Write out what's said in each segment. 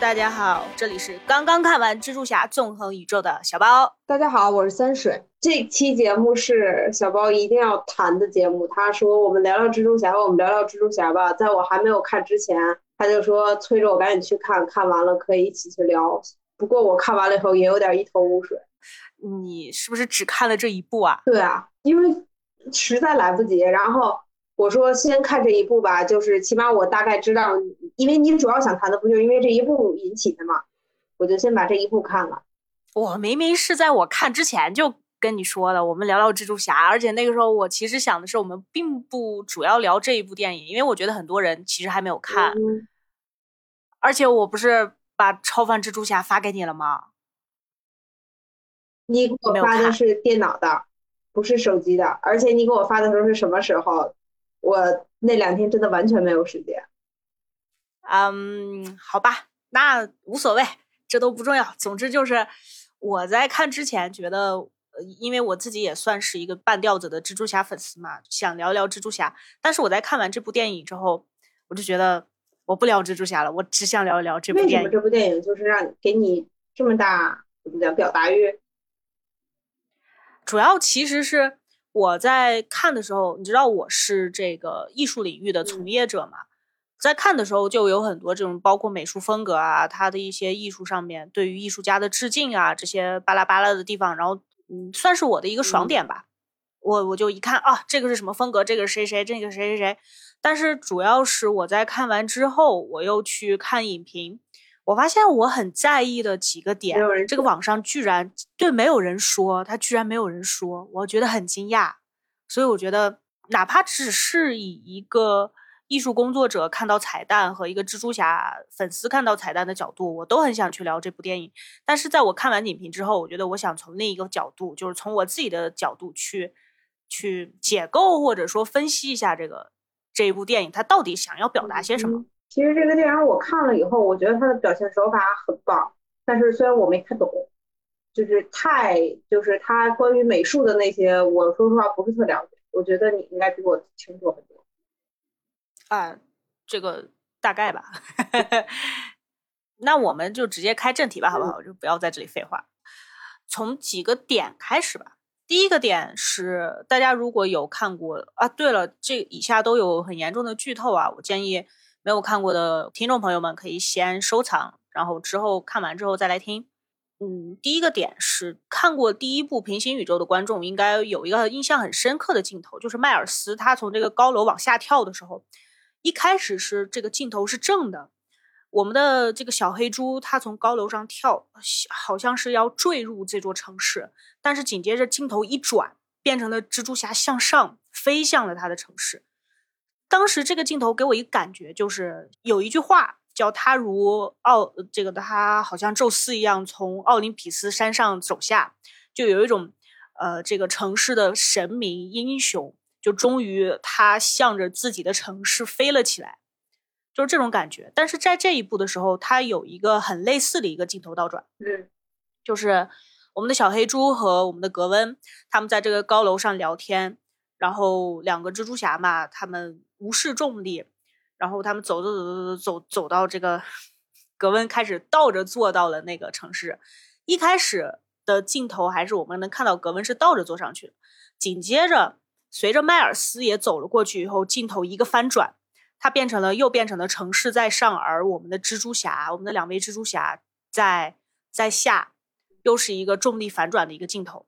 大家好，这里是刚刚看完蜘蛛侠纵横宇宙的小包。大家好，我是三水。这期节目是小包一定要谈的节目。他说：“我们聊聊蜘蛛侠，我们聊聊蜘蛛侠吧。”在我还没有看之前，他就说催着我赶紧去看，看完了可以一起去聊。不过我看完了以后也有点一头雾水。你是不是只看了这一部啊？对啊，因为实在来不及。然后我说先看这一部吧，就是起码我大概知道，因为你主要想谈的不就因为这一部引起的嘛，我就先把这一部看了。我明明是在我看之前就跟你说的，我们聊聊蜘蛛侠，而且那个时候我其实想的是，我们并不主要聊这一部电影，因为我觉得很多人其实还没有看，而且我不是把超凡蜘蛛侠发给你了吗？你给我发的是电脑的，不是手机的，而且你给我发的时候是什么时候？我那两天真的完全没有时间。嗯，好吧，那无所谓，这都不重要。总之就是我在看之前觉得，因为我自己也算是一个半吊子的蜘蛛侠粉丝嘛，想聊聊蜘蛛侠。但是我在看完这部电影之后，我就觉得我不聊蜘蛛侠了，我只想聊一聊这部电影。为什么这部电影就是让给你这么大怎么讲表达欲？主要其实是我在看的时候，你知道我是这个艺术领域的从业者嘛，在看的时候就有很多这种包括美术风格啊，它的一些艺术上面对于艺术家的致敬啊，这些巴拉巴拉的地方，然后嗯，算是我的一个爽点吧。我我就一看啊，这个是什么风格？这个谁谁？这个谁谁谁？但是主要是我在看完之后，我又去看影评。我发现我很在意的几个点，这个网上居然对没有人说，他居然没有人说，我觉得很惊讶。所以我觉得，哪怕只是以一个艺术工作者看到彩蛋和一个蜘蛛侠粉丝看到彩蛋的角度，我都很想去聊这部电影。但是在我看完影评之后，我觉得我想从另一个角度，就是从我自己的角度去去解构或者说分析一下这个这一部电影，它到底想要表达些什么。其实这个电影我看了以后，我觉得他的表现手法很棒，但是虽然我没看懂，就是太就是他关于美术的那些，我说实话不是特了解。我觉得你应该比我清楚很多。啊，这个大概吧。那我们就直接开正题吧，好不好？就不要在这里废话。从几个点开始吧。第一个点是，大家如果有看过啊，对了，这以下都有很严重的剧透啊，我建议。没有看过的听众朋友们可以先收藏，然后之后看完之后再来听。嗯，第一个点是看过第一部平行宇宙的观众应该有一个印象很深刻的镜头，就是迈尔斯他从这个高楼往下跳的时候，一开始是这个镜头是正的，我们的这个小黑猪它从高楼上跳，好像是要坠入这座城市，但是紧接着镜头一转，变成了蜘蛛侠向上飞向了他的城市。当时这个镜头给我一个感觉，就是有一句话叫“他如奥这个他好像宙斯一样从奥林匹斯山上走下”，就有一种呃这个城市的神明英雄，就终于他向着自己的城市飞了起来，就是这种感觉。但是在这一步的时候，他有一个很类似的一个镜头倒转，嗯，就是我们的小黑猪和我们的格温他们在这个高楼上聊天，然后两个蜘蛛侠嘛，他们。无视重力，然后他们走走走走走走走到这个格温开始倒着坐到了那个城市。一开始的镜头还是我们能看到格温是倒着坐上去的。紧接着，随着迈尔斯也走了过去以后，镜头一个翻转，它变成了又变成了城市在上，而我们的蜘蛛侠，我们的两位蜘蛛侠在在下，又是一个重力反转的一个镜头。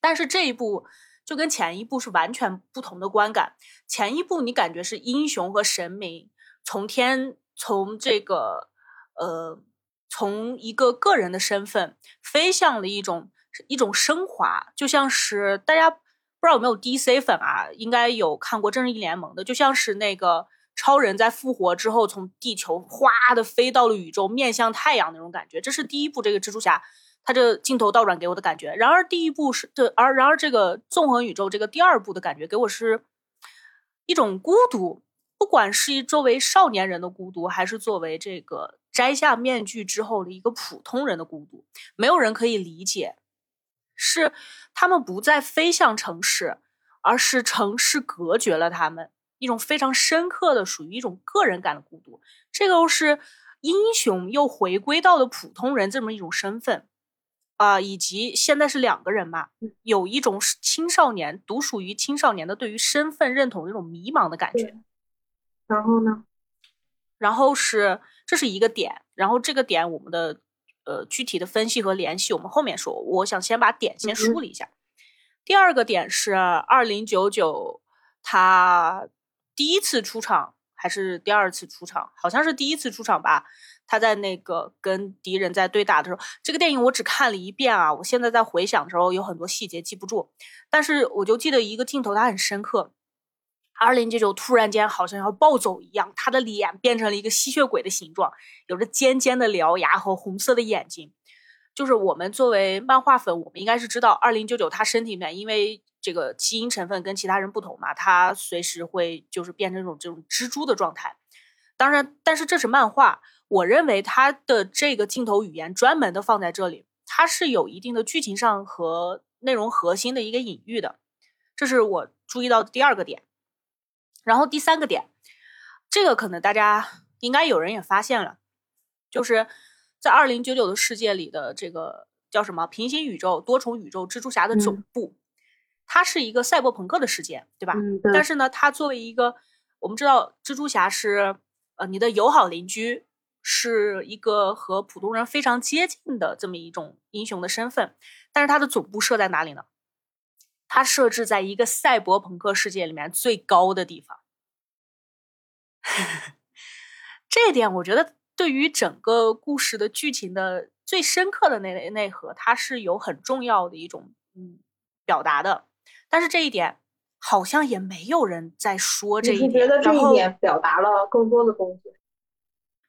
但是这一部。就跟前一部是完全不同的观感。前一部你感觉是英雄和神明从天从这个呃从一个个人的身份飞向了一种一种升华，就像是大家不知道有没有 DC 粉啊，应该有看过正义联盟的，就像是那个超人在复活之后从地球哗的飞到了宇宙，面向太阳那种感觉。这是第一部这个蜘蛛侠。他这镜头倒转给我的感觉，然而第一部是这，而然而这个纵横宇宙这个第二部的感觉给我是一种孤独，不管是作为少年人的孤独，还是作为这个摘下面具之后的一个普通人的孤独，没有人可以理解，是他们不再飞向城市，而是城市隔绝了他们，一种非常深刻的属于一种个人感的孤独，这个是。英雄又回归到了普通人这么一种身份，啊、以及现在是两个人嘛，有一种是青少年独属于青少年的对于身份认同的这种迷茫的感觉。然后呢？然后是这是一个点，然后这个点我们的呃具体的分析和联系我们后面说，我想先把点先梳理一下。第二个点是二零九九他第一次出场还是第二次出场？好像是第一次出场吧。他在那个跟敌人在对打的时候，这个电影我只看了一遍啊，我现在在回想的时候有很多细节记不住，但是我就记得一个镜头，它很深刻。二零九九突然间好像要暴走一样，他的脸变成了一个吸血鬼的形状，有着尖尖的獠牙和红色的眼睛。就是我们作为漫画粉，我们应该是知道二零九九他身体里面因为这个基因成分跟其他人不同嘛，他随时会就是变成一种这种蜘蛛的状态。当然，但是这是漫画，我认为它的这个镜头语言专门的放在这里，它是有一定的剧情上和内容核心的一个隐喻的，这是我注意到的第二个点。然后第三个点，这个可能大家应该有人也发现了，就是在二零九九的世界里的这个叫什么平行宇宙、多重宇宙蜘蛛侠的总嗯部，它是一个赛博朋克的世界，对吧？嗯，对但是呢，它作为一个我们知道，蜘蛛侠是呃你的友好邻居，是一个和普通人非常接近的这么一种英雄的身份。但是它的总部设在哪里呢？它设置在一个赛博朋克世界里面最高的地方。这一点，我觉得对于整个故事的剧情的最深刻的内内核，它是有很重要的一种嗯表达的。但是这一点好像也没有人在说这一点。是觉得这一点表达了更多的东西？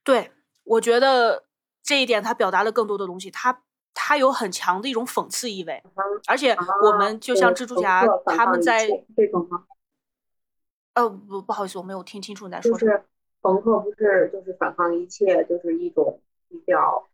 对，我觉得这一点他表达了更多的东西，他他有很强的一种讽刺意味，而且我们就像蜘蛛侠他们在这种吗？呃不不好意思，我没有听清楚你在说什么。就是朋克不是就是反抗一切，就是一种比较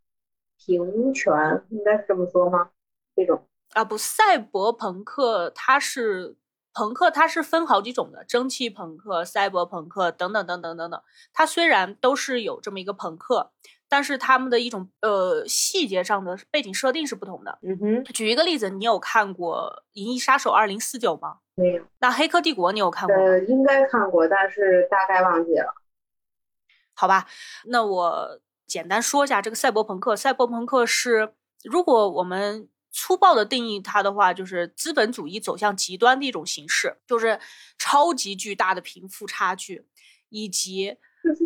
平权，应该是这么说吗？这种啊不，赛博朋克它是朋克，它是分好几种的，蒸汽朋克、赛博朋克等等等等等等。它虽然都是有这么一个朋克，但是他们的一种呃细节上的背景设定是不同的。嗯哼，举一个例子，你有看过《银翼杀手二零四九》吗？没有，那《黑客帝国》你有看过吗？呃，应该看过，但是大概忘记了。好吧，那我简单说一下这个赛博朋克。赛博朋克是，如果我们粗暴的定义它的话，就是资本主义走向极端的一种形式，就是超级巨大的贫富差距，以及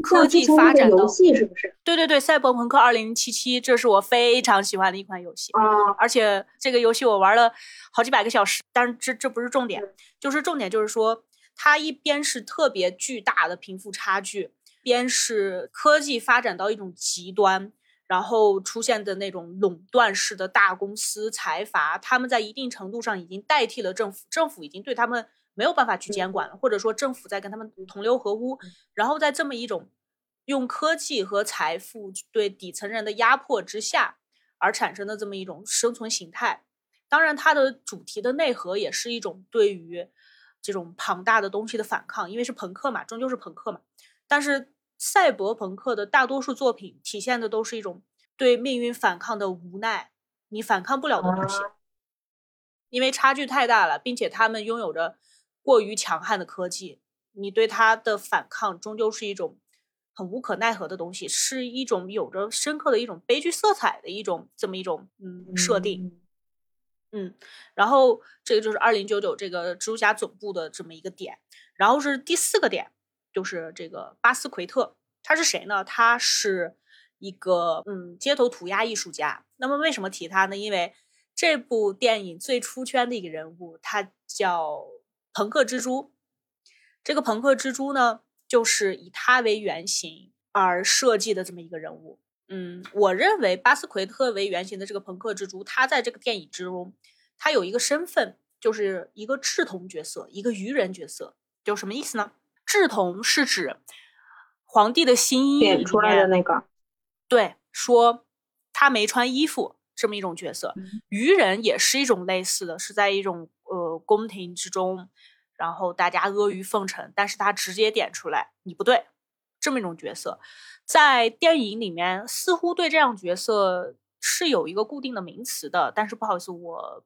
科技发展的游戏是不是？对对对，赛博朋克二零七七，这是我非常喜欢的一款游戏。啊，而且这个游戏我玩了好几百个小时，但是这这不是重点嗯，就是重点就是说，它一边是特别巨大的贫富差距，边是科技发展到一种极端，然后出现的那种垄断式的大公司财阀，他们在一定程度上已经代替了政府，政府已经对他们没有办法去监管了，或者说政府在跟他们同流合污，然后在这么一种用科技和财富对底层人的压迫之下。而产生的这么一种生存形态。当然，它的主题的内核也是一种对于这种庞大的东西的反抗，因为是朋克嘛，终究是朋克嘛。但是赛博朋克的大多数作品体现的都是一种对命运反抗的无奈，你反抗不了的东西，啊因为差距太大了，并且他们拥有着过于强悍的科技，你对他的反抗终究是一种很无可奈何的东西，是一种有着深刻的一种悲剧色彩的一种这么一种嗯设定。嗯。嗯，然后这个就是二零九九这个蜘蛛侠总部的这么一个点，然后是第四个点，就是这个巴斯奎特，他是谁呢？他是一个嗯街头涂鸦艺术家。那么为什么提他呢？因为这部电影最出圈的一个人物，他叫朋克蜘蛛。这个朋克蜘蛛呢，就是以他为原型而设计的这么一个人物。嗯，我认为巴斯奎特为原型的这个朋克蜘蛛，他在这个电影之中，他有一个身份，就是一个志同角色，一个愚人角色。就什么意思呢？志同是指皇帝的新衣里点出来的那个，对，说他没穿衣服这么一种角色。嗯愚人也是一种类似的，是在一种呃宫廷之中，然后大家阿谀奉承，但是他直接点出来，你不对，这么一种角色，在电影里面似乎对这样角色是有一个固定的名词的，但是不好意思，我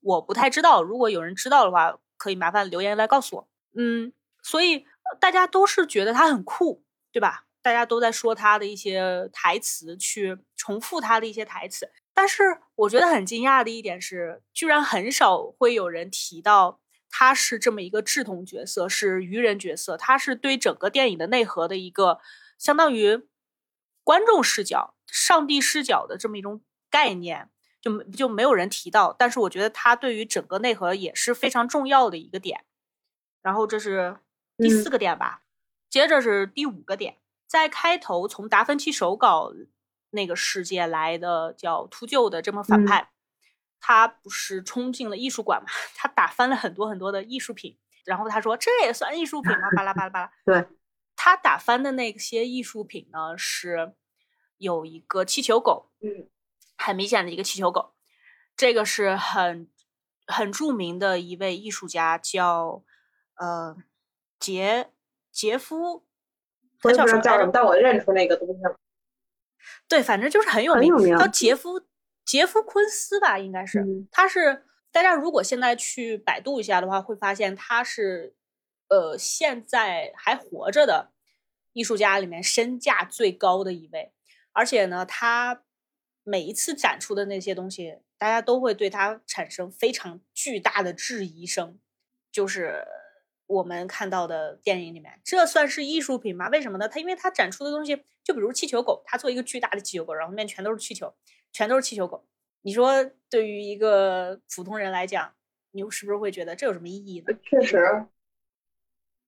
我不太知道，如果有人知道的话，可以麻烦留言来告诉我。嗯，所以大家都是觉得他很酷，对吧？大家都在说他的一些台词，去重复他的一些台词。但是我觉得很惊讶的一点是，居然很少会有人提到他是这么一个志同角色，是愚人角色。他是对整个电影的内核的一个相当于观众视角、上帝视角的这么一种概念，就就没有人提到。但是我觉得他对于整个内核也是非常重要的一个点。然后这是第四个点吧，接着是第五个点。在开头从达芬奇手稿那个世界来的叫秃鹫的这么反派，他不是冲进了艺术馆嘛？他打翻了很多很多的艺术品，然后他说这也算艺术品吗？巴拉巴拉巴拉。对，他打翻的那些艺术品呢，是有一个气球狗，嗯，很明显的一个气球狗。这个是很很著名的一位艺术家，叫呃杰杰夫。我也不知道叫什么，但我认出那个东西了。对，反正就是很有名，叫杰夫杰夫昆斯吧，应该是。他是大家如果现在去百度一下的话，会发现他是呃现在还活着的艺术家里面身价最高的一位。而且呢，他每一次展出的那些东西，大家都会对他产生非常巨大的质疑声，就是。我们看到的电影里面，这算是艺术品吗？为什么呢？它因为它展出的东西，就比如气球狗，它做一个巨大的气球狗，然后面全都是气球，全都是气球狗。你说对于一个普通人来讲，你是不是会觉得这有什么意义呢？确实，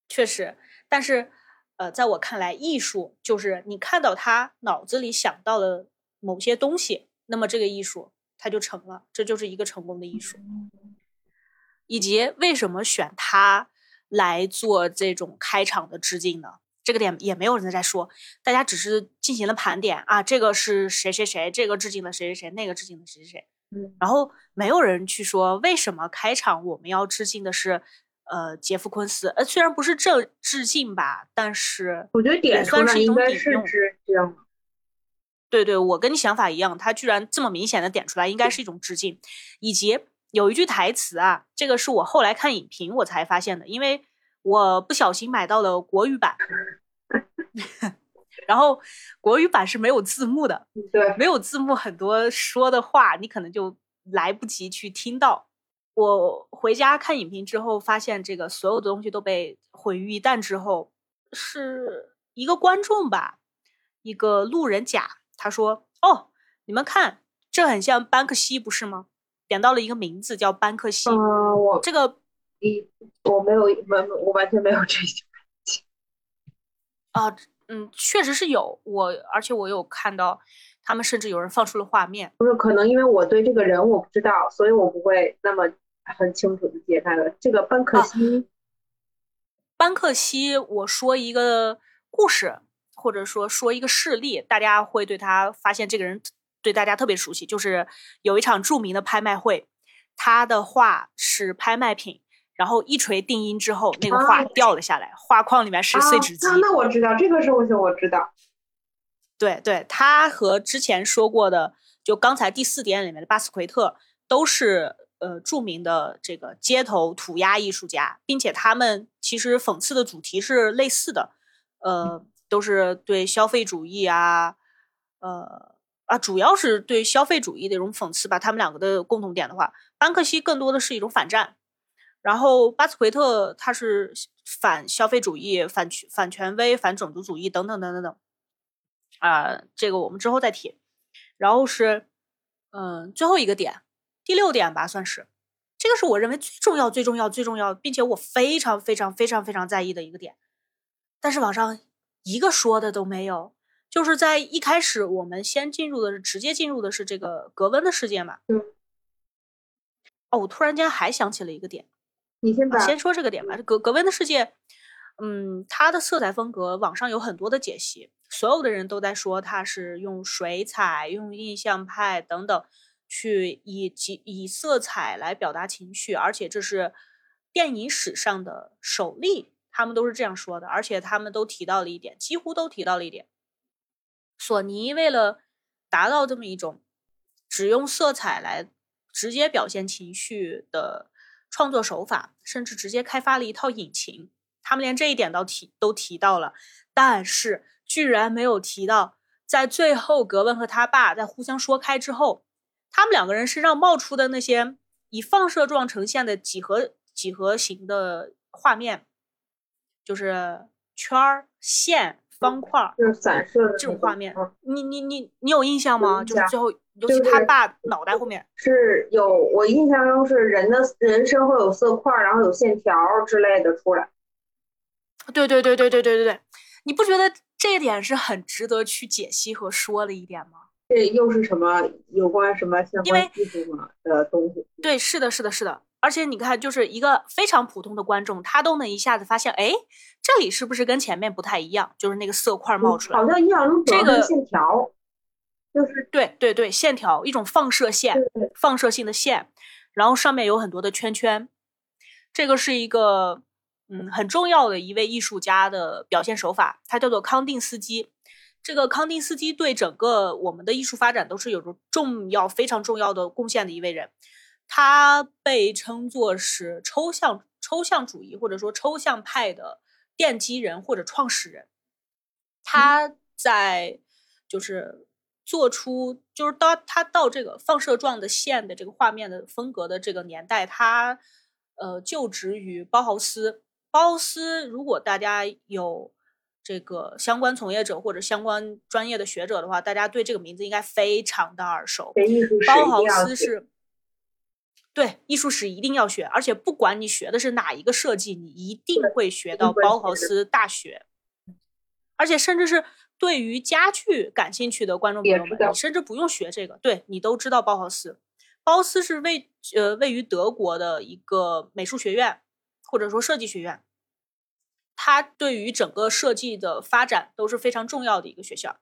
确实。但是，呃，在我看来，艺术就是你看到他脑子里想到了某些东西，那么这个艺术它就成了，这就是一个成功的艺术。以及为什么选他？来做这种开场的致敬呢？这个点也没有人在说，大家只是进行了盘点啊，这个是谁谁谁，这个致敬的谁谁谁，那个致敬的谁谁谁，嗯，然后没有人去说为什么开场我们要致敬的是呃杰夫昆斯，呃虽然不是这致敬吧，但是我觉得点算是一种引用，这样对对，我跟你想法一样，他居然这么明显的点出来，应该是一种致敬，以及。有一句台词啊，这个是我后来看影评我才发现的，因为我不小心买到了国语版，然后国语版是没有字幕的，对，没有字幕，很多说的话你可能就来不及去听到。我回家看影评之后，发现这个所有的东西都被毁于一旦之后，是一个观众吧，一个路人甲，他说：“哦，你们看，这很像班克西，不是吗？”点到了一个名字叫班克西。嗯，我这个，一我没有完，我完全没有这些啊，嗯，确实是有我，而且我有看到他们甚至有人放出了画面。不是，可能因为我对这个人我不知道，所以我不会那么很清楚的解开了这个班克西。班克西，我说一个故事，或者说说一个事例，大家会对他发现这个人。对大家特别熟悉，就是有一场著名的拍卖会，他的画是拍卖品，然后一锤定音之后，那个画掉了下来，画框里面是碎纸机。那我知道这个事情，我知道。对对，他和之前说过的，就刚才第四点里面的巴斯奎特，都是呃著名的这个街头涂鸦艺术家，并且他们其实讽刺的主题是类似的，呃，都是对消费主义啊，呃。啊，主要是对消费主义的一种讽刺吧。他们两个的共同点的话，班克西更多的是一种反战，然后巴斯奎特他是反消费主义、反权反权威、反种族主义等等等等等。啊，这个我们之后再提。然后是，嗯，最后一个点，第六点吧，算是这个是我认为最重要、最重要、最重要，并且我非常非常非常非常在意的一个点，但是网上一个说的都没有。就是在一开始，我们先进入的是直接进入的是这个格温的世界嘛？嗯。哦，我突然间还想起了一个点，你先把先说这个点吧。格格温的世界，嗯，它的色彩风格，网上有很多的解析，所有的人都在说它是用水彩、用印象派等等去以及以色彩来表达情绪，而且这是电影史上的首例。他们都是这样说的，而且他们都提到了一点，几乎都提到了一点。索尼为了达到这么一种只用色彩来直接表现情绪的创作手法，甚至直接开发了一套引擎。他们连这一点都提都提到了，但是居然没有提到，在最后格温和他爸在互相说开之后，他们两个人身上冒出的那些以放射状呈现的几何几何形的画面，就是圈儿线。方块就是散射的这种画面，你你你你有印象吗？就是最后，尤其他爸脑袋后面是有，我印象中是人的人身会有色块，然后有线条之类的出来。对对对对对对对对，你不觉得这一点是很值得去解析和说的一点吗？这又是什么有关什么相关技术吗的东西？对，是的，是的，是的。而且你看，就是一个非常普通的观众，他都能一下子发现，哎，这里是不是跟前面不太一样？就是那个色块冒出来，好像印象中这个线条，就是对对对，线条一种放射线，放射性的线，然后上面有很多的圈圈，这个是一个嗯很重要的一位艺术家的表现手法，他叫做康定斯基。这个康定斯基对整个我们的艺术发展都是有着重要、非常重要的贡献的一位人。他被称作是抽象抽象主义或者说抽象派的奠基人或者创始人。他在就是做出就是到他到这个放射状的线的这个画面的风格的这个年代，他呃就职于包豪斯。包豪斯，如果大家有这个相关从业者或者相关专业的学者的话，大家对这个名字应该非常的耳熟。包豪斯是。对，艺术史一定要学，而且不管你学的是哪一个设计，你一定会学到包豪斯大学。而且，甚至是对于家具感兴趣的观众朋友们，你甚至不用学这个，对你都知道包豪斯。包斯是位呃位于德国的一个美术学院，或者说设计学院，它对于整个设计的发展都是非常重要的一个学校。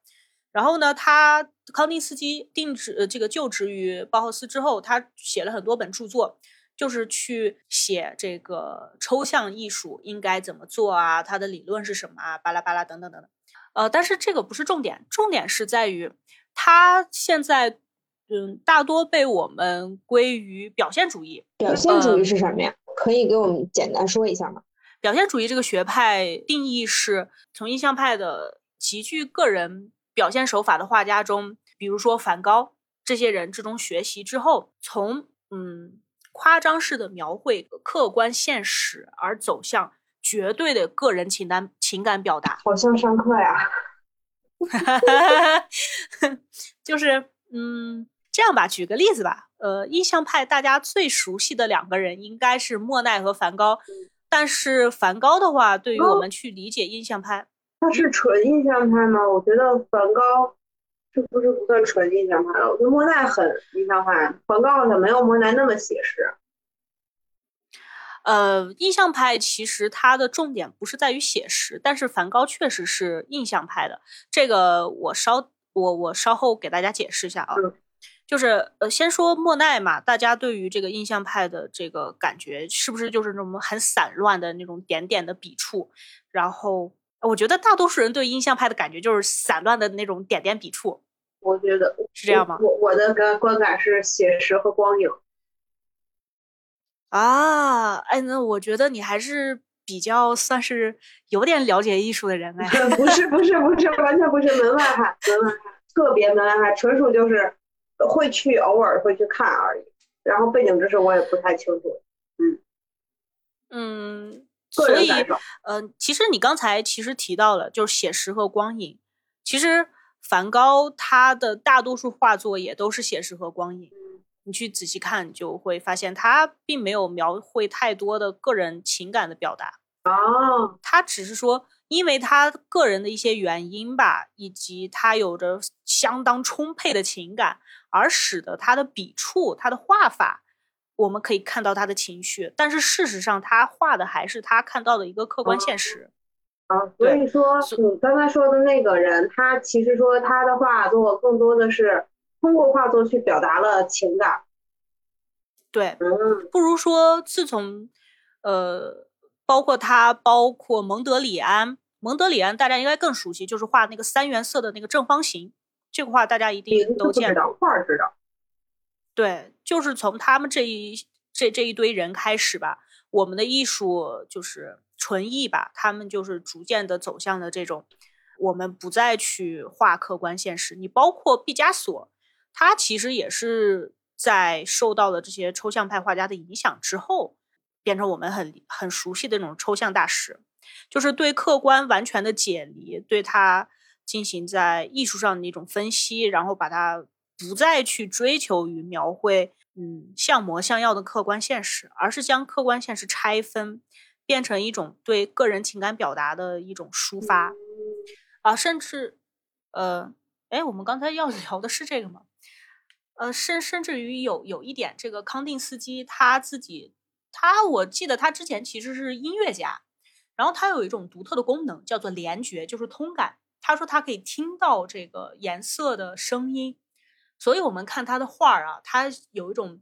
然后呢，他康定斯基定职呃这个就职于包豪斯之后，他写了很多本著作，就是去写这个抽象艺术应该怎么做啊，他的理论是什么啊，巴拉巴拉等等等等。呃，但是这个不是重点，重点是在于他现在嗯大多被我们归于表现主义。表现主义是什么呀？可以给我们简单说一下吗？表现主义这个学派定义是从印象派的极具个人。表现手法的画家中，比如说梵高这些人之中学习之后，从嗯夸张式的描绘客观现实，而走向绝对的个人情感情感表达。好像上课呀，就是嗯这样吧，举个例子吧，呃，印象派大家最熟悉的两个人应该是莫奈和梵高，但是梵高的话，对于我们去理解印象派。他是纯印象派吗？我觉得梵高是不是不算纯印象派了？我觉得莫奈很印象派，梵高好像没有莫奈那么写实。呃，印象派其实它的重点不是在于写实，但是梵高确实是印象派的。这个我稍我我稍后给大家解释一下啊。就是呃，先说莫奈嘛，大家对于这个印象派的这个感觉，是不是就是那种很散乱的那种点点的笔触，然后？我觉得大多数人对印象派的感觉就是散乱的那种点点笔触。我觉得是这样吗？我我的观观感是写实和光影。啊，哎，那我觉得你还是比较算是有点了解艺术的人哎。不是不是不是，完全不是门外汉，门外汉，特别门外汉，纯属就是会去偶尔会去看而已。然后背景知识我也不太清楚。嗯嗯。所以，嗯，其实你刚才其实提到了，就是写实和光影。其实梵高他的大多数画作也都是写实和光影。你去仔细看，就会发现他并没有描绘太多的个人情感的表达。哦，他只是说，因为他个人的一些原因吧，以及他有着相当充沛的情感，而使得他的笔触、他的画法。我们可以看到他的情绪，但是事实上，他画的还是他看到的一个客观现实。啊，所以说你刚才说的那个人，他其实说他的画作更多的是通过画作去表达了情感。对，嗯，不如说自从呃包括他，包括蒙德里安。蒙德里安大家应该更熟悉，就是画那个三原色的那个正方形，这个画大家一定都见过。画知道。对，就是从他们这一这这一堆人开始吧，我们的艺术就是纯艺吧，他们就是逐渐的走向了这种，我们不再去画客观现实。你包括毕加索，他其实也是在受到了这些抽象派画家的影响之后，变成我们很很熟悉的那种抽象大师。就是对客观完全的解离，对它进行在艺术上的一种分析，然后把它不再去追求于描绘，嗯，像模像样的客观现实，而是将客观现实拆分，变成一种对个人情感表达的一种抒发，啊，甚至，呃，哎，我们刚才要 聊的是这个吗？呃，甚甚至于有有一点，这个康定斯基他自己，他我记得他之前其实是音乐家。然后他有一种独特的功能，叫做联觉，就是通感。他说他可以听到这个颜色的声音，所以我们看他的画儿啊，他有一种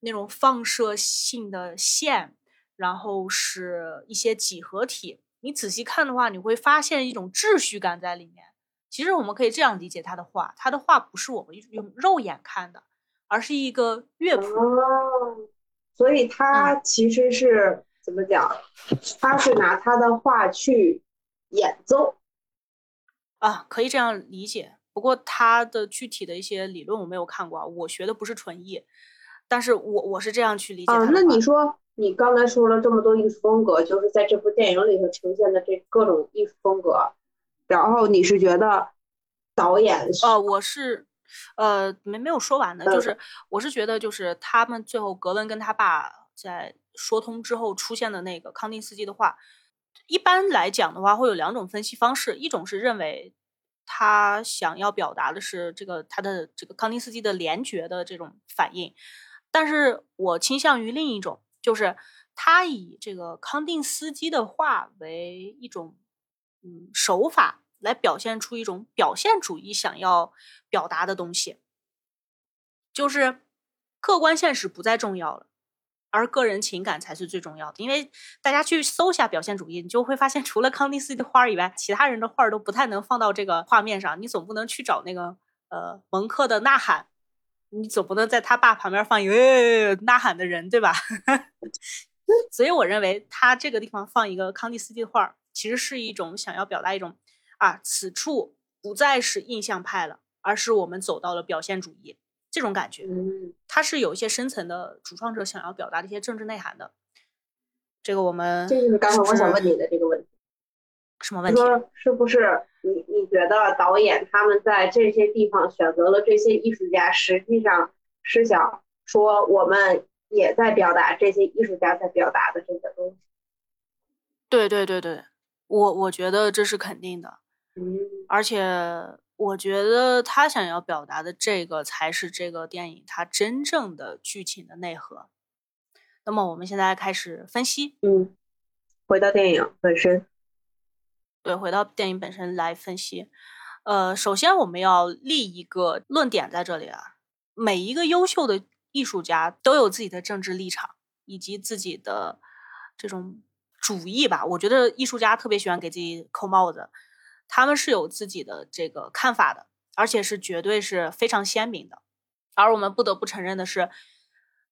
那种放射性的线，然后是一些几何体。你仔细看的话，你会发现一种秩序感在里面。其实我们可以这样理解他的画，他的画不是我们用肉眼看的，而是一个乐谱。所以他其实是。怎么讲？他是拿他的画去演奏啊，可以这样理解。不过他的具体的一些理论我没有看过，我学的不是纯艺，但是我我是这样去理解。啊，那你说你刚才说了这么多艺术风格，就是在这部电影里头呈现的这各种艺术风格，然后你是觉得导演？哦，我是呃没没有说完呢，就是我是觉得就是他们最后格温跟他爸在。说通之后出现的那个康定斯基的话，一般来讲的话会有两种分析方式，一种是认为他想要表达的是这个他的这个康定斯基的联觉的这种反应，但是我倾向于另一种，就是他以这个康定斯基的话为一种嗯手法来表现出一种表现主义想要表达的东西，就是客观现实不再重要了。而个人情感才是最重要的，因为大家去搜一下表现主义，你就会发现，除了康定斯基的画以外，其他人的画都不太能放到这个画面上。你总不能去找那个呃蒙克的《呐喊》，你总不能在他爸旁边放一个呐喊的人，对吧？所以我认为他这个地方放一个康定斯基的画，其实是一种想要表达一种啊，此处不再是印象派了，而是我们走到了表现主义。这种感觉，嗯，它是有一些深层的主创者想要表达的一些政治内涵的。这个我们这就是刚才我想问你的这个问题，什么问题？说是不是你你觉得导演他们在这些地方选择了这些艺术家，实际上是想说我们也在表达这些艺术家在表达的这个东西？对对对对，我我觉得这是肯定的，嗯，而且。我觉得他想要表达的这个才是这个电影它真正的剧情的内核。那么我们现在开始分析，嗯，回到电影本身，对，回到电影本身来分析。呃，首先我们要立一个论点在这里啊，每一个优秀的艺术家都有自己的政治立场以及自己的这种主义吧。我觉得艺术家特别喜欢给自己扣帽子。他们是有自己的这个看法的，而且是绝对是非常鲜明的。而我们不得不承认的是，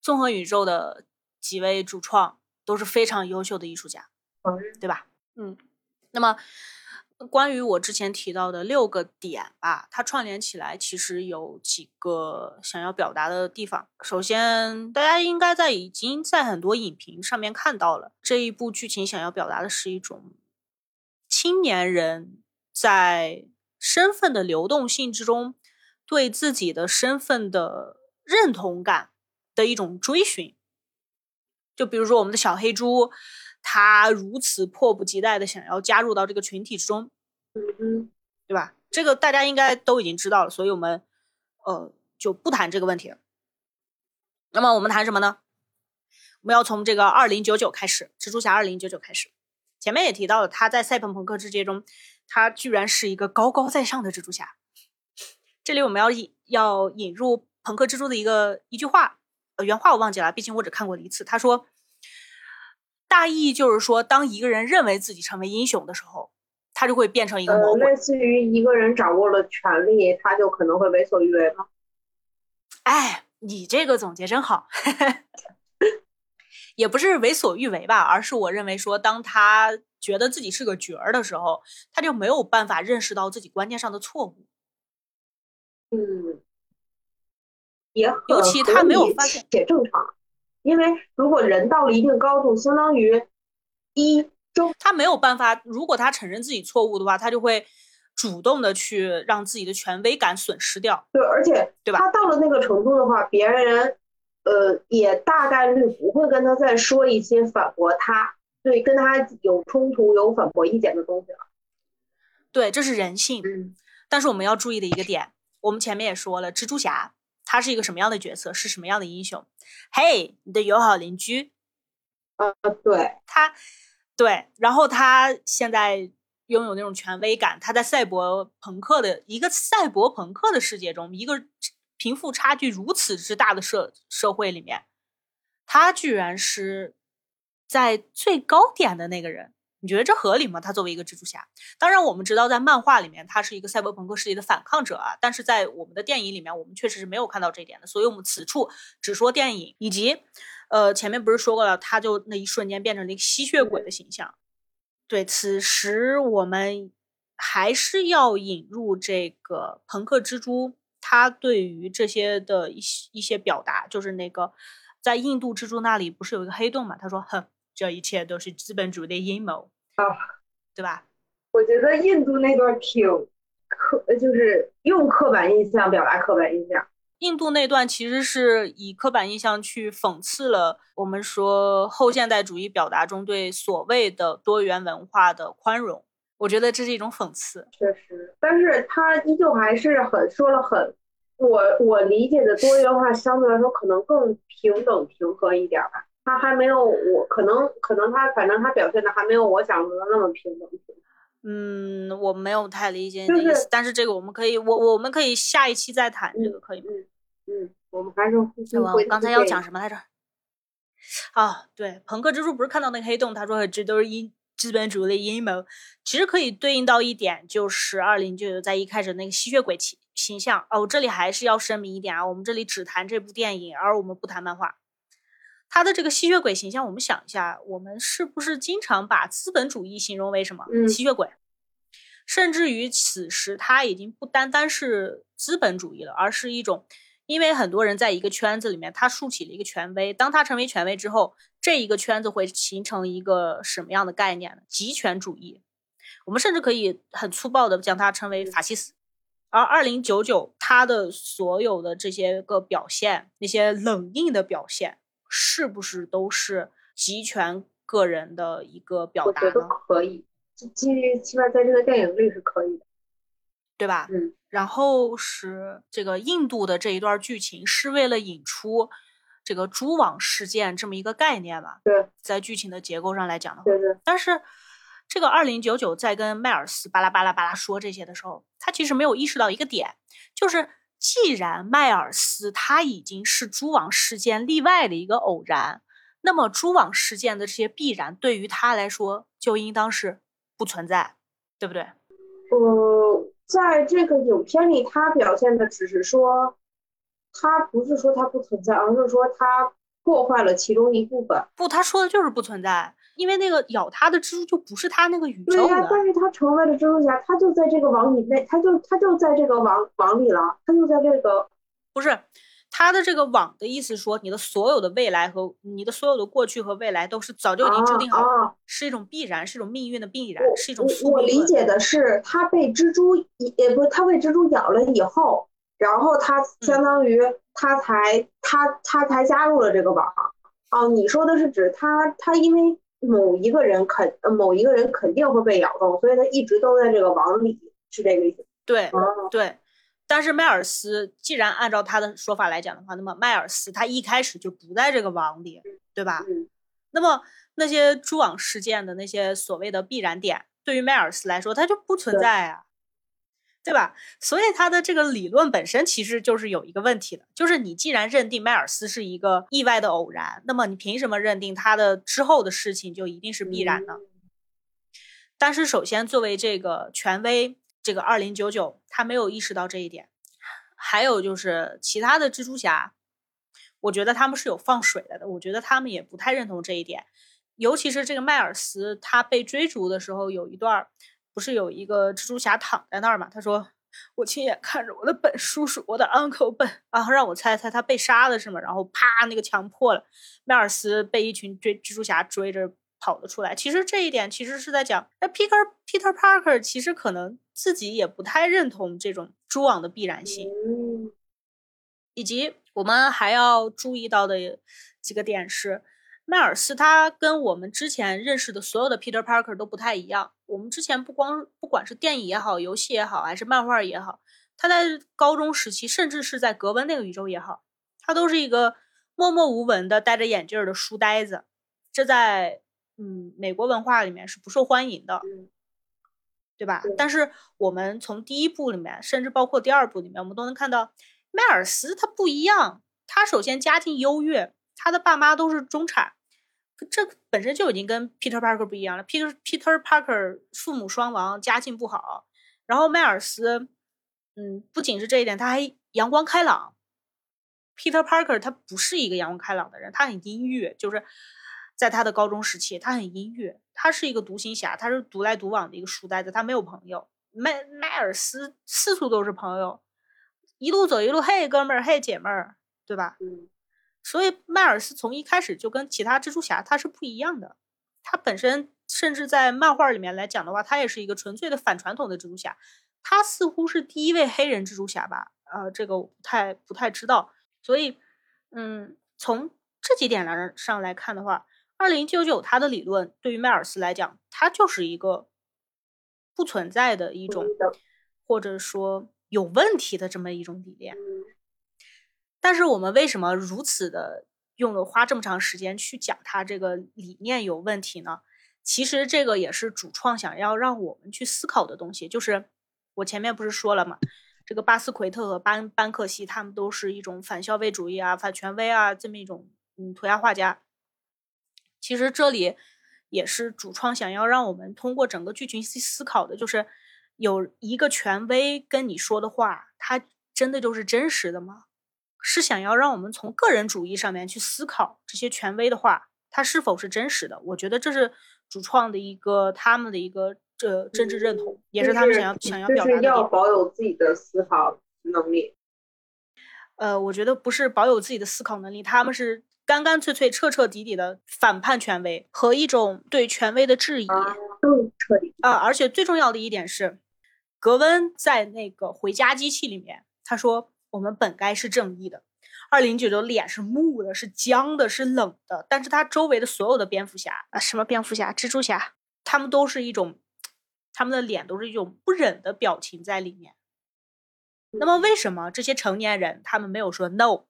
纵横宇宙的几位主创都是非常优秀的艺术家，对吧？嗯。那么，关于我之前提到的六个点吧，它串联起来其实有几个想要表达的地方。首先，大家应该在已经在很多影评上面看到了，这一部剧情想要表达的是一种青年人。在身份的流动性之中，对自己的身份的认同感的一种追寻。就比如说我们的小黑猪，他如此迫不及待的想要加入到这个群体之中，嗯对吧？这个大家应该都已经知道了，所以我们呃就不谈这个问题了。那么我们谈什么呢？我们要从这个二零九九开始，蜘蛛侠二零九九开始。前面也提到了，他在赛博朋克世界中。他居然是一个高高在上的蜘蛛侠。这里我们要引要引入朋克蜘蛛的一个一句话，呃，原话我忘记了，毕竟我只看过一次。他说：“大意就是说，当一个人认为自己成为英雄的时候，他就会变成一个魔呃，鬼。类似于一个人掌握了权力，他就可能会为所欲为吗？哎，你这个总结真好，也不是为所欲为吧，而是我认为说，当他觉得自己是个角儿的时候，他就没有办法认识到自己观念上的错误。嗯，也尤其他没有发现也正常，因为如果人到了一定高度，相当于一中他没有办法，如果他承认自己错误的话，他就会主动的去让自己的权威感损失掉。对，而且对吧他到了那个程度的话，别人呃也大概率不会跟他再说一些反驳他，对，跟他有冲突、有反驳意见的东西了。对，这是人性。嗯但是我们要注意的一个点，我们前面也说了，蜘蛛侠他是一个什么样的角色，是什么样的英雄？嘿，你的友好邻居，呃，对，他对，然后他现在拥有那种权威感，他在赛博朋克的一个赛博朋克的世界中，一个贫富差距如此之大的社社会里面，他居然是在最高点的那个人。你觉得这合理吗？他作为一个蜘蛛侠，当然我们知道，在漫画里面他是一个赛博朋克世界的反抗者啊，但是在我们的电影里面，我们确实是没有看到这一点的，所以我们此处只说电影，以及呃前面不是说过了，他就那一瞬间变成了一个吸血鬼的形象。对，此时我们还是要引入这个朋克蜘蛛，他对于这些的一些一些表达，就是那个在印度蜘蛛那里不是有一个黑洞嘛？他说：“哼，这一切都是资本主义的阴谋。”啊，对吧？我觉得印度那段挺刻，就是用刻板印象表达刻板印象。印度那段其实是以刻板印象去讽刺了我们说后现代主义表达中对所谓的多元文化的宽容。我觉得这是一种讽刺。确实，但是他依旧还是很说了很，我我理解的多元化相对来说可能更平等平和一点儿吧。他还没有我可能可能他反正他表现的还没有我想的那么平等平。嗯，我没有太理解你的意思，是但是这个我们可以，我我们可以下一期再谈这个，可以吗？嗯嗯，我们还是呼吸对吧？回我刚才要讲什么来着？啊，对，朋克之书不是看到那个黑洞，他说这都是阴资本主义的阴谋。其实可以对应到一点，就是二零九九在一开始那个吸血鬼形形象。哦，我这里还是要声明一点啊，我们这里只谈这部电影，而我们不谈漫画。他的这个吸血鬼形象，我们想一下，我们是不是经常把资本主义形容为什么？嗯吸血鬼。甚至于此时，他已经不单单是资本主义了，而是一种，因为很多人在一个圈子里面，他竖起了一个权威。当他成为权威之后，这一个圈子会形成一个什么样的概念呢？极权主义。我们甚至可以很粗暴的将它称为法西斯。而二零九九他的所有的这些个表现，那些冷硬的表现，是不是都是集权个人的一个表达我觉得呢？可以，基基起码在这个电影里是可以的。对吧？嗯，然后是这个印度的这一段剧情是为了引出这个蛛网事件这么一个概念嘛？对，在剧情的结构上来讲的话，对对，但是这个二零九九在跟迈尔斯巴拉巴拉巴拉说这些的时候，他其实没有意识到一个点，就是既然迈尔斯他已经是蛛网事件例外的一个偶然，那么蛛网事件的这些必然对于他来说就应当是不存在，对不对？呃，在这个影片里，他表现的只是说，他不是说它不存在，而是说它破坏了其中一部分。不，他说的就是不存在，因为那个咬他的蜘蛛就不是他那个宇宙对呀、啊。但是他成为了蜘蛛侠，他就在这个网以内，他就他就在这个网网里了，他就在这个不是他的这个网的意思说，你的所有的未来和你的所有的过去和未来都是早就已经注定好的，啊啊是一种必然，是一种命运的必然，是一种宿我我。理解的是，他被蜘蛛也不是他被蜘蛛咬了以后，然后他嗯相当于他才、他他才加入了这个网。哦，你说的是指他他因为某一个人肯呃某一个人肯定会被咬中，所以他一直都在这个网里，是这个意思。对哦，对，但是迈尔斯既然按照他的说法来讲的话，那么迈尔斯他一开始就不在这个网里，对吧？嗯，那么那些蛛网事件的那些所谓的必然点，对于迈尔斯来说，它就不存在啊。对吧？所以他的这个理论本身其实就是有一个问题的，就是你既然认定迈尔斯是一个意外的偶然，那么你凭什么认定他的之后的事情就一定是必然呢？但是首先，作为这个权威，这个二零九九他没有意识到这一点。还有就是其他的蜘蛛侠，我觉得他们是有放水了的，我觉得他们也不太认同这一点。尤其是这个迈尔斯，他被追逐的时候，有一段不是有一个蜘蛛侠躺在那儿嘛？他说：“我亲眼看着我的本叔叔，我的 uncle 本啊，让我猜猜他被杀了是吗？”然后啪，那个墙破了，迈尔斯被一群追蜘蛛侠追着跑了出来。其实这一点其实是在讲，那 Peter Peter Parker 其实可能自己也不太认同这种蛛网的必然性，以及我们还要注意到的几个点是。迈尔斯他跟我们之前认识的所有的 Peter Parker 都不太一样。我们之前不光不管是电影也好，游戏也好，还是漫画也好，他在高中时期，甚至是在格温那个宇宙也好，他都是一个默默无闻的戴着眼镜的书呆子。这在嗯美国文化里面是不受欢迎的，对吧？但是我们从第一部里面，甚至包括第二部里面，我们都能看到迈尔斯他不一样。他首先家庭优越。他的爸妈都是中产，这本身就已经跟 Peter Parker 不一样了。Peter Peter Parker 父母双亡，家境不好。然后迈尔斯，嗯，不仅是这一点，他还阳光开朗。Peter Parker 他不是一个阳光开朗的人，他很阴郁。就是在他的高中时期，他很阴郁。他是一个独行侠，他是独来独往的一个书呆子，他没有朋友。迈迈尔斯四处都是朋友，一路走一路，嘿哥们儿，嘿姐们儿，对吧？嗯。所以迈尔斯从一开始就跟其他蜘蛛侠他是不一样的，他本身甚至在漫画里面来讲的话，他也是一个纯粹的反传统的蜘蛛侠，他似乎是第一位黑人蜘蛛侠吧？呃，这个我不太不太知道。所以，嗯，从这几点来上来看的话，二零九九他的理论对于迈尔斯来讲，它就是一个不存在的一种，或者说有问题的这么一种理念。但是我们为什么如此的用了花这么长时间去讲他这个理念有问题呢？其实这个也是主创想要让我们去思考的东西。就是我前面不是说了嘛，这个巴斯奎特和班班克西他们都是一种反消费主义啊、反权威啊这么一种嗯涂鸦画家。其实这里也是主创想要让我们通过整个剧情去思考的，就是有一个权威跟你说的话，它真的就是真实的吗？是想要让我们从个人主义上面去思考这些权威的话，它是否是真实的？我觉得这是主创的一个他们的一个这政治认同，也是他们想要想要表达的。要保有自己的思考能力。呃，我觉得不是保有自己的思考能力，他们是干干脆脆、彻彻底底的反叛权威和一种对权威的质疑。更彻底啊！而且最重要的一点是，格温在那个回家机器里面，他说。我们本该是正义的。二零九九脸是木的，是僵的，是冷的。但是他周围的所有的蝙蝠侠啊，什么蝙蝠侠、蜘蛛侠，他们都是一种，他们的脸都是一种不忍的表情在里面。那么为什么这些成年人他们没有说 no？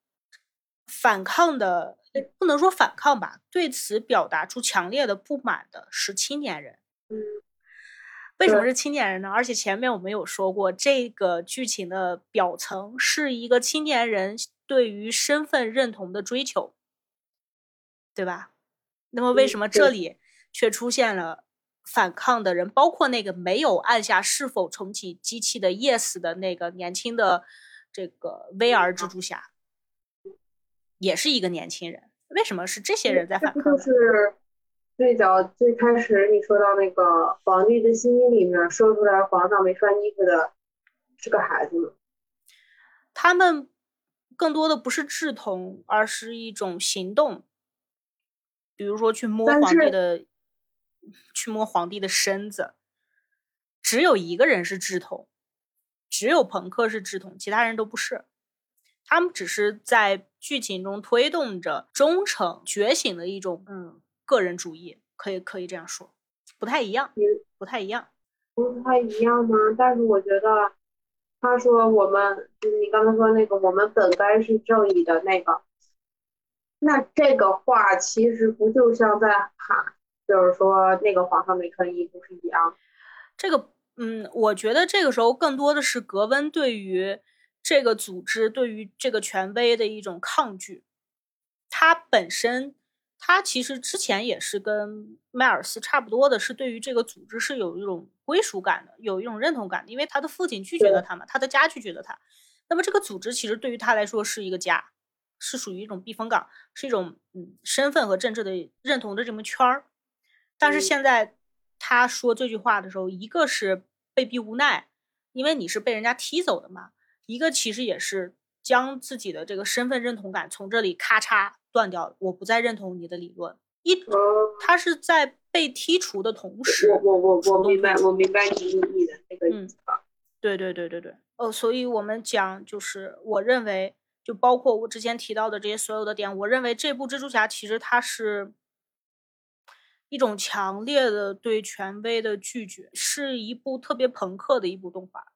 反抗的不能说反抗吧，对此表达出强烈的不满的是青年人。为什么是青年人呢？而且前面我们有说过，这个剧情的表层是一个青年人对于身份认同的追求，对吧？那么为什么这里却出现了反抗的人？包括那个没有按下是否重启机器的 yes 的那个年轻的这个 VR 蜘蛛侠，也是一个年轻人。为什么是这些人在反抗？就是最早最开始你说到那个《皇帝的新衣》里面说出来，皇上没穿衣服的是个孩子。他们更多的不是志同，而是一种行动。比如说去摸皇帝的，去摸皇帝的身子。只有一个人是志同，只有朋克是志同，其他人都不是。他们只是在剧情中推动着忠诚觉醒的一种，嗯。个人主义可以可以这样说，不太一样，不太一样，不太一样吗？但是我觉得，他说我们就是，你刚才说那个，我们本该是正义的那个，那这个话其实不就像在喊，就是说那个皇上没穿衣服是一样？这个嗯，我觉得这个时候更多的是格温对于这个组织、对于这个权威的一种抗拒。他本身，他其实之前也是跟迈尔斯差不多的，是对于这个组织是有一种归属感的，有一种认同感的，因为他的父亲拒绝了他嘛，他的家拒绝了他。那么这个组织其实对于他来说是一个家，是属于一种避风港，是一种嗯身份和政治的认同的这么圈儿。但是现在他说这句话的时候，一个是被逼无奈，因为你是被人家踢走的嘛；一个其实也是将自己的这个身份认同感从这里咔嚓断掉了。我不再认同你的理论，一他是在被剔除的同时，我我我我明白，我明白你你的那个意思了。对对对对对，哦，所以我们讲就是，我认为就包括我之前提到的这些所有的点，我认为这部蜘蛛侠其实它是。一种强烈的对权威的拒绝，是一部特别朋克的一部动画，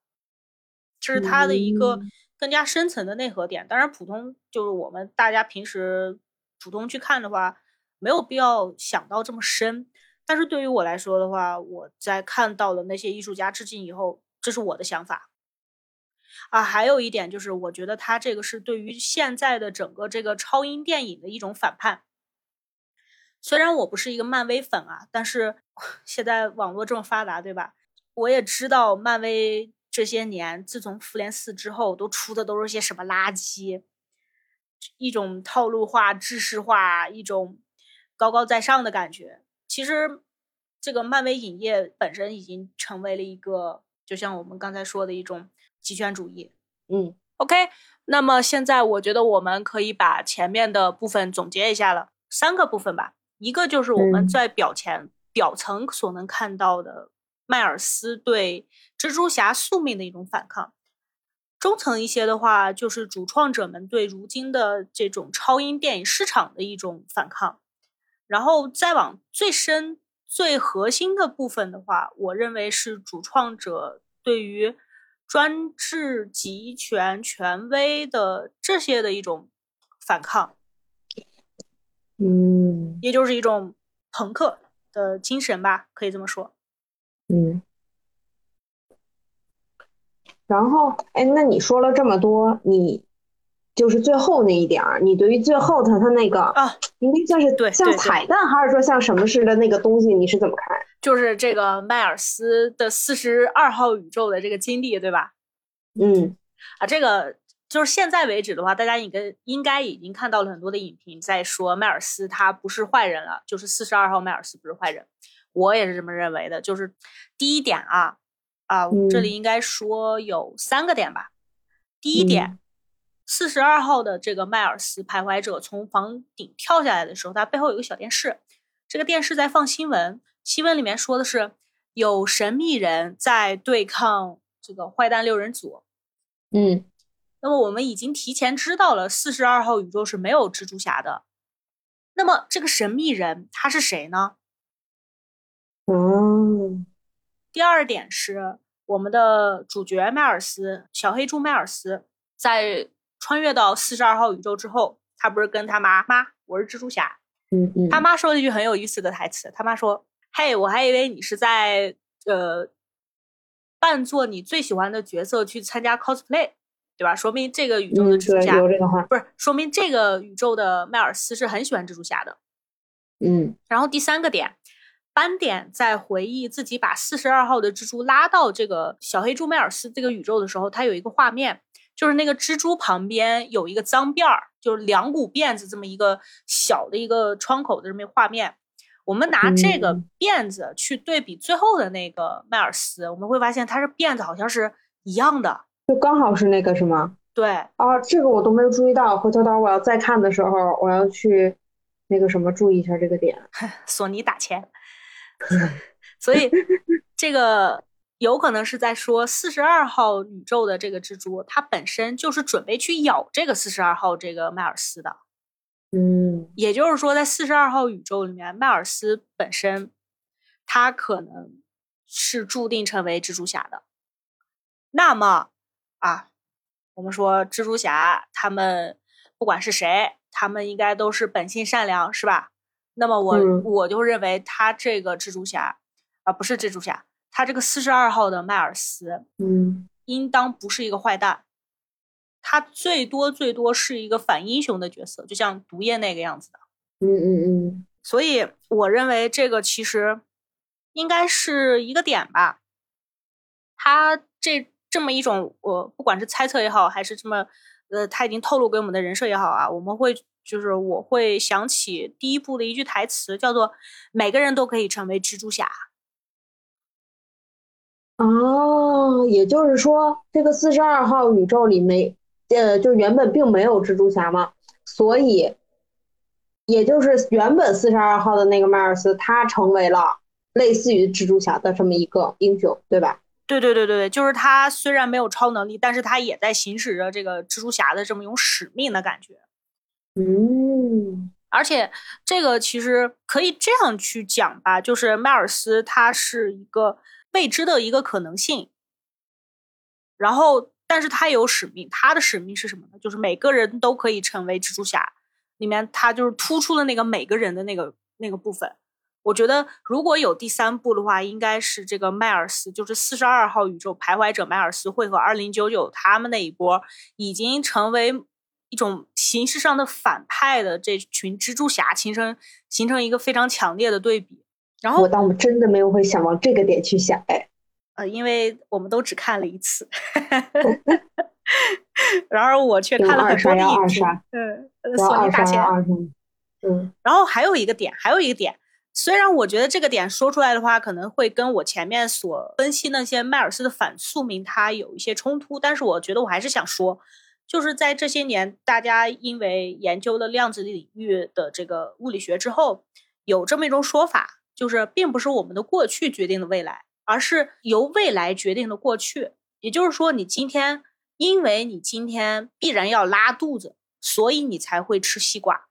这是它的一个更加深层的内核点。当然，普通就是我们大家平时普通去看的话，没有必要想到这么深。但是对于我来说的话，我在看到了那些艺术家致敬以后，这是我的想法。啊，还有一点就是，我觉得他这个是对于现在的整个这个超英电影的一种反叛。虽然我不是一个漫威粉啊，但是 现在网络这么发达，对吧？我也知道漫威这些年自从复联四之后都出的都是些什么垃圾，一种套路化、制式化，一种高高在上的感觉。其实这个漫威影业本身已经成为了一个，就像我们刚才说的一种极权主义。嗯，OK，那么现在我觉得我们可以把前面的部分总结一下了，三个部分吧。一个就是我们在表前表层所能看到的迈尔斯对蜘蛛侠宿命的一种反抗，中层一些的话就是主创者们对如今的这种超英电影市场的一种反抗，然后再往最深最核心的部分的话，我认为是主创者对于专制集权权威的这些的一种反抗。嗯，也就是一种朋克的精神吧，可以这么说。嗯，然后，哎，那你说了这么多，你就是最后那一点儿，你对于最后他他那个啊，应该算是对像彩蛋，还是说像什么似的那个东西，你是怎么看？就是这个迈尔斯的四十二号宇宙的这个经历，对吧？嗯，啊，这个。就是现在为止的话，大家应该应该已经看到了很多的影评，在说迈尔斯他不是坏人了，就是四十二号迈尔斯不是坏人，我也是这么认为的。就是第一点啊啊，这里应该说有三个点吧。第一点，四十二号的这个迈尔斯徘徊者从房顶跳下来的时候，他背后有个小电视，这个电视在放新闻，新闻里面说的是有神秘人在对抗这个坏蛋六人组，嗯。那么我们已经提前知道了，四十二号宇宙是没有蜘蛛侠的。那么这个神秘人他是谁呢？嗯。第二点是我们的主角迈尔斯，小黑猪迈尔斯，在穿越到四十二号宇宙之后，他不是跟他妈妈，我是蜘蛛侠。嗯嗯。他妈说了一句很有意思的台词，他妈说：“嘿，我还以为你是在呃扮作你最喜欢的角色去参加 cosplay。”对吧？说明这个宇宙的蜘蛛侠不是说明这个宇宙的迈尔斯是很喜欢蜘蛛侠的。嗯。然后第三个点，斑点在回忆自己把四十二号的蜘蛛拉到这个小黑猪迈尔斯这个宇宙的时候，他有一个画面，就是那个蜘蛛旁边有一个脏辫儿，就是两股辫子这么一个小的一个窗口的这么一个画面。我们拿这个辫子去对比最后的那个迈尔斯，我们会发现它是辫子好像是一样的。就刚好是那个是吗？对啊，这个我都没有注意到。回头到我要再看的时候，我要去那个什么注意一下这个点。索尼打钱，所以这个有可能是在说四十二号宇宙的这个蜘蛛，它本身就是准备去咬这个四十二号这个迈尔斯的。嗯，也就是说，在四十二号宇宙里面，迈尔斯本身他可能是注定成为蜘蛛侠的。那么。啊，我们说蜘蛛侠，他们不管是谁，他们应该都是本性善良，是吧？那么我我就认为他这个蜘蛛侠啊，不是蜘蛛侠，他这个四十二号的迈尔斯，嗯，应当不是一个坏蛋，他最多最多是一个反英雄的角色，就像毒液那个样子的。嗯嗯嗯，所以我认为这个其实应该是一个点吧。他这这么一种，我不管是猜测也好，还是这么呃，他已经透露给我们的人设也好啊，我们会就是我会想起第一部的一句台词，叫做“每个人都可以成为蜘蛛侠”。哦，也就是说，这个四十二号宇宙里没，呃，就原本并没有蜘蛛侠嘛，所以，也就是原本四十二号的那个迈尔斯，他成为了类似于蜘蛛侠的这么一个英雄，对吧？对对对对对，就是他虽然没有超能力，但是他也在行使着这个蜘蛛侠的这么一种使命的感觉。嗯，而且这个其实可以这样去讲吧，就是迈尔斯他是一个。未知的一个可能性，然后，但是他有使命，他的使命是什么呢？就是每个人都可以成为蜘蛛侠。里面他就是突出了那个每个人的那个那个部分。我觉得如果有第三部的话，应该是这个迈尔斯，就是四十二号宇宙徘徊者迈尔斯会和二零九九他们那一波已经成为一种形式上的反派的这群蜘蛛侠，形成形成一个非常强烈的对比。然后我倒真的没有会想往这个点去想，哎，呃，因为我们都只看了一次，然而我却看了很多遍，嗯，索尼打钱，嗯，然后还有一个点，还有一个点，虽然我觉得这个点说出来的话，可能会跟我前面所分析那些迈尔斯的反宿命它有一些冲突，但是我觉得我还是想说，就是在这些年，大家因为研究了量子领域的这个物理学之后，有这么一种说法。就是并不是我们的过去决定了未来，而是由未来决定了过去。也就是说，你今天，因为你今天必然要拉肚子，所以你才会吃西瓜。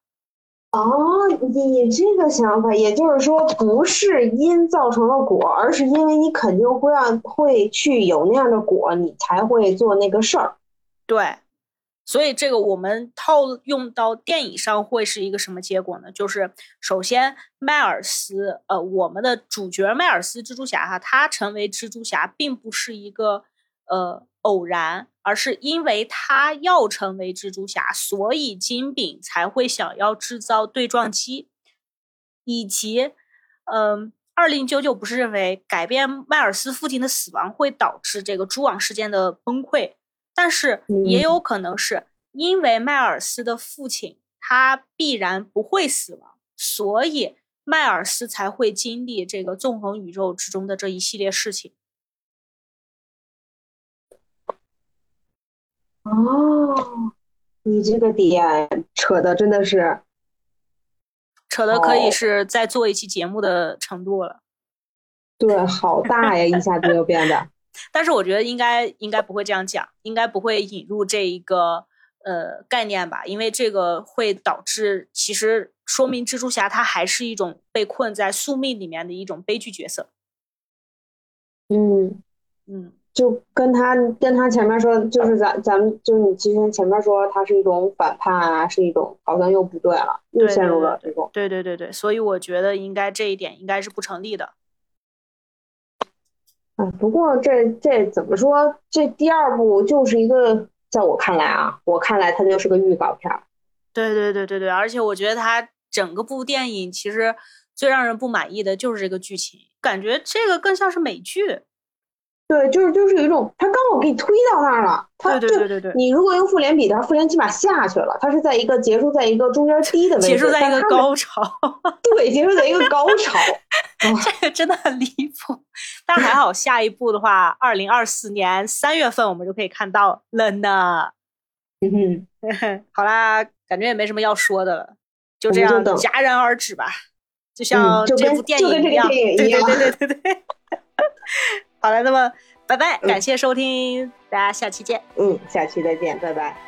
哦，你这个想法，也就是说，不是因造成了果，而是因为你肯定会让会去有那样的果，你才会做那个事儿。对。所以这个我们套用到电影上会是一个什么结果呢？就是首先迈尔斯，呃，我们的主角迈尔斯蜘蛛侠哈，他成为蜘蛛侠并不是一个呃偶然，而是因为他要成为蜘蛛侠，所以金饼才会想要制造对撞机，以及嗯，二零九九不是认为改变迈尔斯父亲的死亡会导致这个蛛网事件的崩溃。但是也有可能是因为迈尔斯的父亲他必然不会死亡，所以迈尔斯才会经历这个纵横宇宙之中的这一系列事情。哦，你这个点扯的真的是，扯的可以是在做一期节目的程度了。对，好大呀，一下子就变得。但是我觉得应该应该不会这样讲，应该不会引入这一个呃概念吧，因为这个会导致其实说明蜘蛛侠他还是一种被困在宿命里面的一种悲剧角色。嗯嗯，就跟他跟他前面说，就是咱咱们就是你之前前面说他是一种反叛啊，是一种好像又不对了，又陷入了这种。对对对对，所以我觉得应该这一点应该是不成立的。啊，不过这这怎么说？这第二部就是一个，在我看来啊，我看来它就是个预告片儿。对对对对对，而且我觉得它整个部电影其实最让人不满意的就是这个剧情，感觉这个更像是美剧。对，就是就是有一种，他刚好给你推到那儿了。对对对对对。你如果用复联比的话，复联起码下去了，它是在一个结束在一个中间低的位置，结束在一个高潮。对，结束在一个高潮。这个真的很离谱，但还好，下一步的话，二零二四年三月份我们就可以看到了呢。嗯哼，好啦，感觉也没什么要说的了，就这样戛然而止吧。就像这部电影一样，对对对对对对。好了，那么拜拜，感谢收听，大家下期见。嗯，下期再见，拜拜。